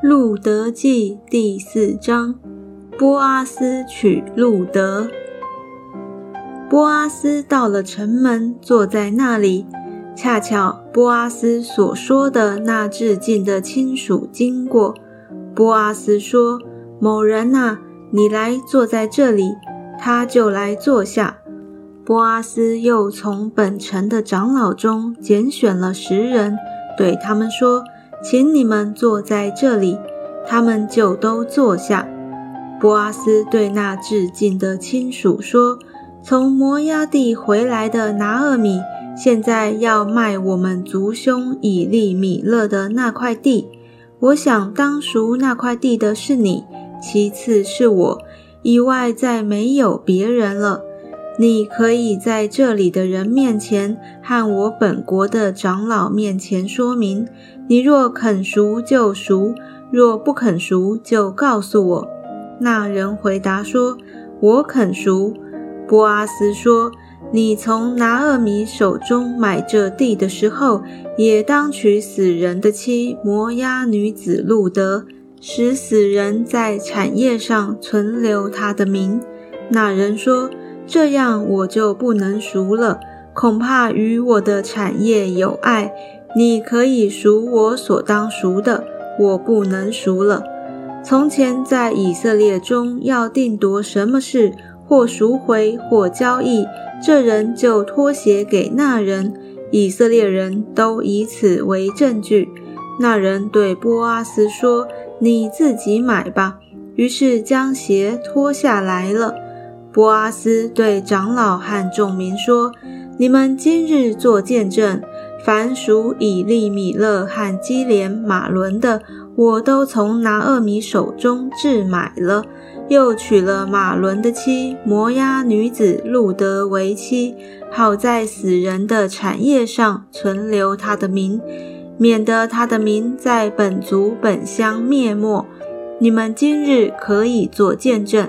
路德记第四章，波阿斯娶路德。波阿斯到了城门，坐在那里。恰巧波阿斯所说的那致敬的亲属经过。波阿斯说：“某人呐，你来坐在这里。”他就来坐下。波阿斯又从本城的长老中拣选了十人，对他们说。请你们坐在这里，他们就都坐下。波阿斯对那致敬的亲属说：“从摩押地回来的拿厄米，现在要卖我们族兄以利米勒的那块地。我想当赎那块地的是你，其次是我，以外再没有别人了。”你可以在这里的人面前和我本国的长老面前说明。你若肯赎就赎，若不肯赎就告诉我。那人回答说：“我肯赎。”波阿斯说：“你从拿厄米手中买这地的时候，也当娶死人的妻摩押女子路德，使死人在产业上存留他的名。”那人说。这样我就不能赎了，恐怕与我的产业有碍。你可以赎我所当赎的，我不能赎了。从前在以色列中要定夺什么事，或赎回，或交易，这人就脱鞋给那人，以色列人都以此为证据。那人对波阿斯说：“你自己买吧。”于是将鞋脱下来了。波阿斯对长老和众民说：“你们今日做见证，凡属以利米勒和基连马伦的，我都从拿厄米手中置买了，又娶了马伦的妻摩押女子路德为妻，好在死人的产业上存留他的名，免得他的名在本族本乡灭没。你们今日可以做见证。”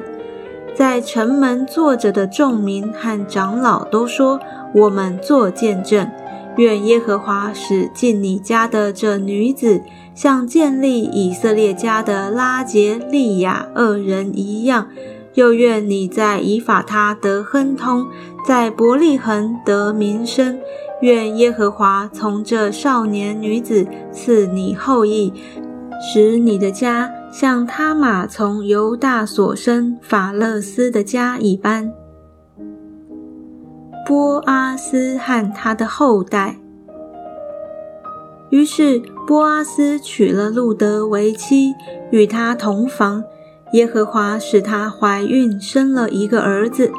在城门坐着的众民和长老都说：“我们做见证，愿耶和华使进你家的这女子，像建立以色列家的拉杰利亚二人一样；又愿你在以法他得亨通，在伯利恒得名声。愿耶和华从这少年女子赐你后裔，使你的家。”像他玛从犹大所生法勒斯的家一般，波阿斯和他的后代。于是波阿斯娶了路德为妻，与他同房。耶和华使她怀孕，生了一个儿子。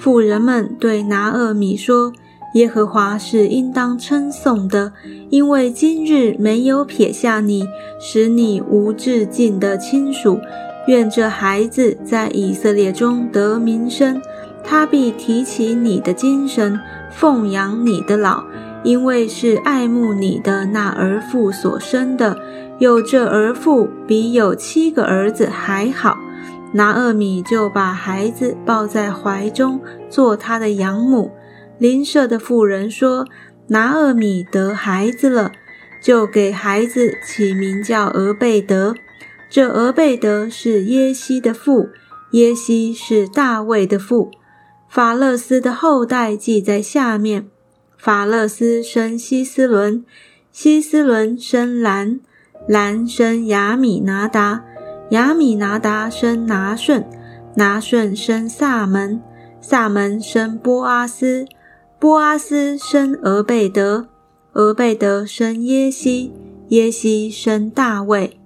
妇人们对拿厄米说。耶和华是应当称颂的，因为今日没有撇下你，使你无至尽的亲属。愿这孩子在以色列中得名声，他必提起你的精神，奉养你的老，因为是爱慕你的那儿父所生的。有这儿父比有七个儿子还好。拿厄米就把孩子抱在怀中，做他的养母。邻舍的妇人说：“拿厄米得孩子了，就给孩子起名叫俄贝德。这俄贝德是耶西的父，耶西是大卫的父。法勒斯的后代记在下面：法勒斯生希斯伦，希斯伦生兰，兰生亚米拿达，亚米拿达生拿顺，拿顺生萨门，萨门生波阿斯。”波阿斯生俄贝德，俄贝德生耶西，耶西生大卫。